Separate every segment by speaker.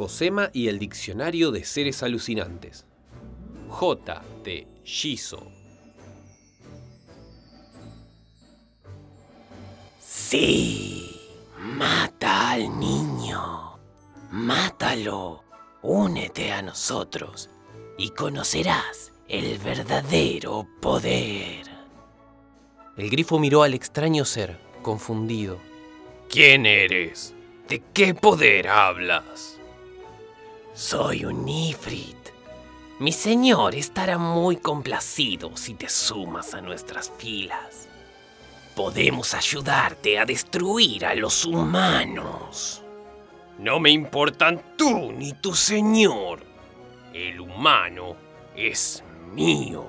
Speaker 1: Josema y el Diccionario de Seres Alucinantes. J. de Shizo.
Speaker 2: Sí, mata al niño. Mátalo. Únete a nosotros y conocerás el verdadero poder.
Speaker 1: El grifo miró al extraño ser, confundido.
Speaker 3: ¿Quién eres? ¿De qué poder hablas?
Speaker 2: Soy un Ifrit. Mi señor estará muy complacido si te sumas a nuestras filas. Podemos ayudarte a destruir a los humanos.
Speaker 3: No me importan tú ni tu señor. El humano es mío.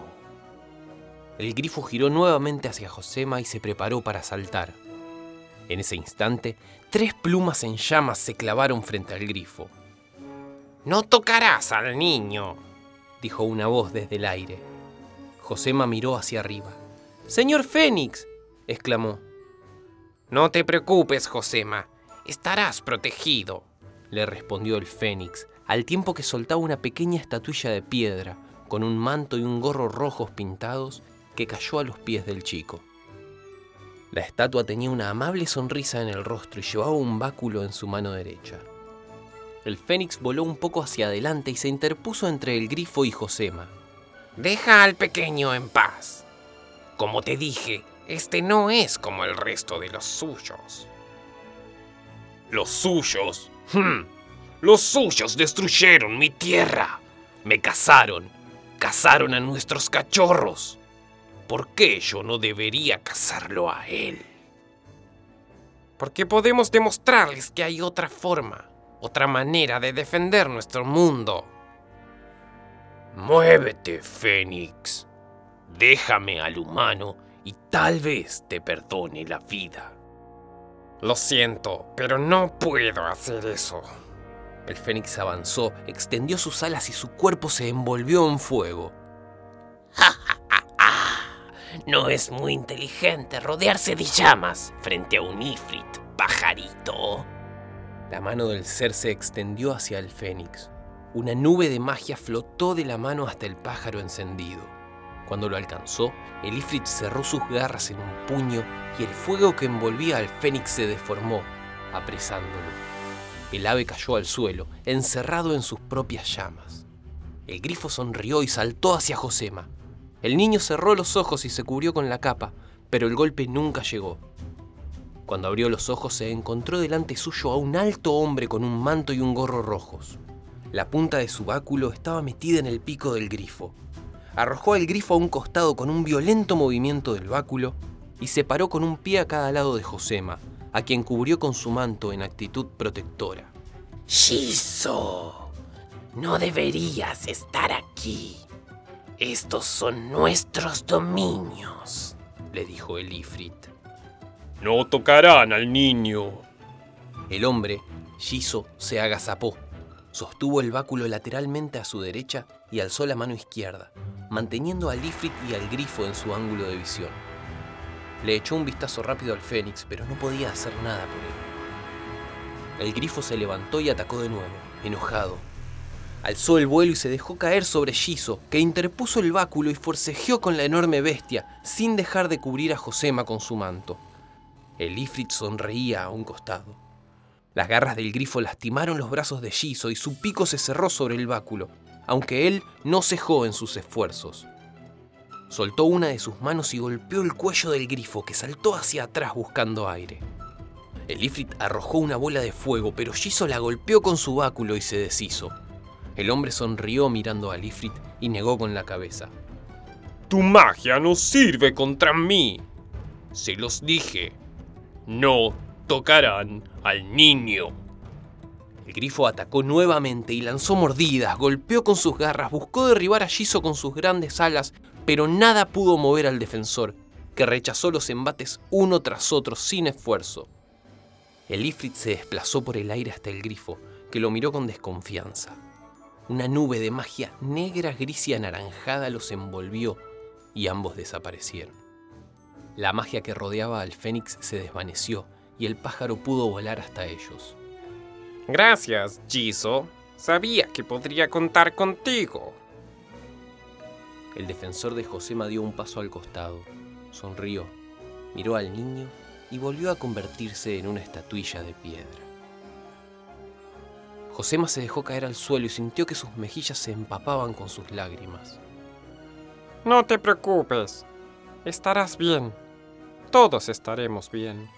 Speaker 1: El grifo giró nuevamente hacia Josema y se preparó para saltar. En ese instante, tres plumas en llamas se clavaron frente al grifo.
Speaker 4: No tocarás al niño,
Speaker 1: dijo una voz desde el aire. Josema miró hacia arriba. Señor Fénix, exclamó.
Speaker 4: No te preocupes, Josema. Estarás protegido,
Speaker 1: le respondió el Fénix, al tiempo que soltaba una pequeña estatuilla de piedra, con un manto y un gorro rojos pintados, que cayó a los pies del chico. La estatua tenía una amable sonrisa en el rostro y llevaba un báculo en su mano derecha. El Fénix voló un poco hacia adelante y se interpuso entre el grifo y Josema.
Speaker 4: Deja al pequeño en paz. Como te dije, este no es como el resto de los suyos.
Speaker 3: ¿Los suyos? Hmm. Los suyos destruyeron mi tierra. Me cazaron. Cazaron a nuestros cachorros. ¿Por qué yo no debería cazarlo a él?
Speaker 4: Porque podemos demostrarles que hay otra forma, otra manera de defender nuestro mundo.
Speaker 3: Muévete, Fénix. Déjame al humano y tal vez te perdone la vida.
Speaker 4: Lo siento, pero no puedo hacer eso.
Speaker 1: El Fénix avanzó, extendió sus alas y su cuerpo se envolvió en fuego.
Speaker 2: ¡Ja, ja, ja, No es muy inteligente rodearse de llamas frente a un Ifrit, pajarito.
Speaker 1: La mano del ser se extendió hacia el Fénix. Una nube de magia flotó de la mano hasta el pájaro encendido. Cuando lo alcanzó, el Ifrit cerró sus garras en un puño y el fuego que envolvía al Fénix se deformó, apresándolo. El ave cayó al suelo, encerrado en sus propias llamas. El grifo sonrió y saltó hacia Josema. El niño cerró los ojos y se cubrió con la capa, pero el golpe nunca llegó. Cuando abrió los ojos se encontró delante suyo a un alto hombre con un manto y un gorro rojos. La punta de su báculo estaba metida en el pico del grifo. Arrojó al grifo a un costado con un violento movimiento del báculo y se paró con un pie a cada lado de Josema, a quien cubrió con su manto en actitud protectora.
Speaker 2: Shizo, no deberías estar aquí. Estos son nuestros dominios, le dijo el Ifrit.
Speaker 3: No tocarán al niño.
Speaker 1: El hombre, Shizo, se agazapó, sostuvo el báculo lateralmente a su derecha y alzó la mano izquierda, manteniendo al Ifrit y al grifo en su ángulo de visión. Le echó un vistazo rápido al Fénix, pero no podía hacer nada por él. El grifo se levantó y atacó de nuevo, enojado. Alzó el vuelo y se dejó caer sobre Shizo, que interpuso el báculo y forcejeó con la enorme bestia, sin dejar de cubrir a Josema con su manto. El Ifrit sonreía a un costado. Las garras del grifo lastimaron los brazos de Shizo y su pico se cerró sobre el báculo, aunque él no cejó en sus esfuerzos. Soltó una de sus manos y golpeó el cuello del grifo, que saltó hacia atrás buscando aire. El Ifrit arrojó una bola de fuego, pero Shizo la golpeó con su báculo y se deshizo. El hombre sonrió mirando al Ifrit y negó con la cabeza.
Speaker 3: Tu magia no sirve contra mí. Se los dije. No tocarán al niño.
Speaker 1: El grifo atacó nuevamente y lanzó mordidas, golpeó con sus garras, buscó derribar a Shizo con sus grandes alas, pero nada pudo mover al defensor, que rechazó los embates uno tras otro sin esfuerzo. El Ifrit se desplazó por el aire hasta el grifo, que lo miró con desconfianza. Una nube de magia negra, gris y anaranjada los envolvió y ambos desaparecieron. La magia que rodeaba al Fénix se desvaneció y el pájaro pudo volar hasta ellos.
Speaker 4: Gracias, Chizo. Sabía que podría contar contigo.
Speaker 1: El defensor de Josema dio un paso al costado, sonrió, miró al niño y volvió a convertirse en una estatuilla de piedra. Josema se dejó caer al suelo y sintió que sus mejillas se empapaban con sus lágrimas.
Speaker 4: No te preocupes, estarás bien. Todos estaremos bien.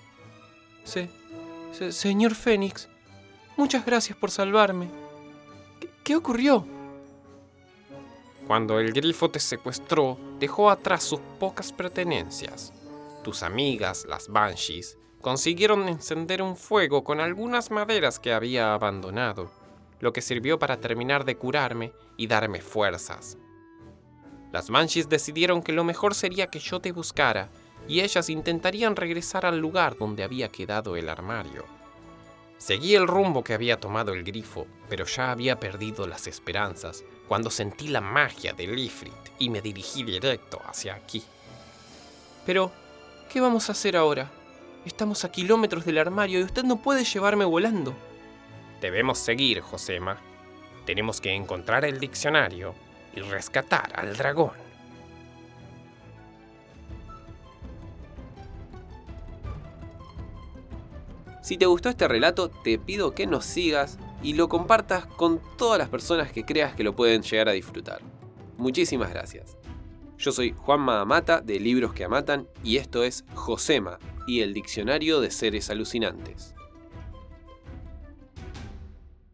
Speaker 1: Sí, señor Fénix, muchas gracias por salvarme. ¿Qué ocurrió?
Speaker 4: Cuando el grifo te secuestró, dejó atrás sus pocas pertenencias. Tus amigas, las Banshees, consiguieron encender un fuego con algunas maderas que había abandonado, lo que sirvió para terminar de curarme y darme fuerzas. Las Banshees decidieron que lo mejor sería que yo te buscara y ellas intentarían regresar al lugar donde había quedado el armario. Seguí el rumbo que había tomado el grifo, pero ya había perdido las esperanzas cuando sentí la magia del Ifrit y me dirigí directo hacia aquí.
Speaker 1: Pero, ¿qué vamos a hacer ahora? Estamos a kilómetros del armario y usted no puede llevarme volando.
Speaker 4: Debemos seguir, Josema. Tenemos que encontrar el diccionario y rescatar al dragón.
Speaker 1: Si te gustó este relato, te pido que nos sigas y lo compartas con todas las personas que creas que lo pueden llegar a disfrutar. Muchísimas gracias. Yo soy Juanma Amata de Libros que Amatan y esto es Josema y el Diccionario de Seres Alucinantes.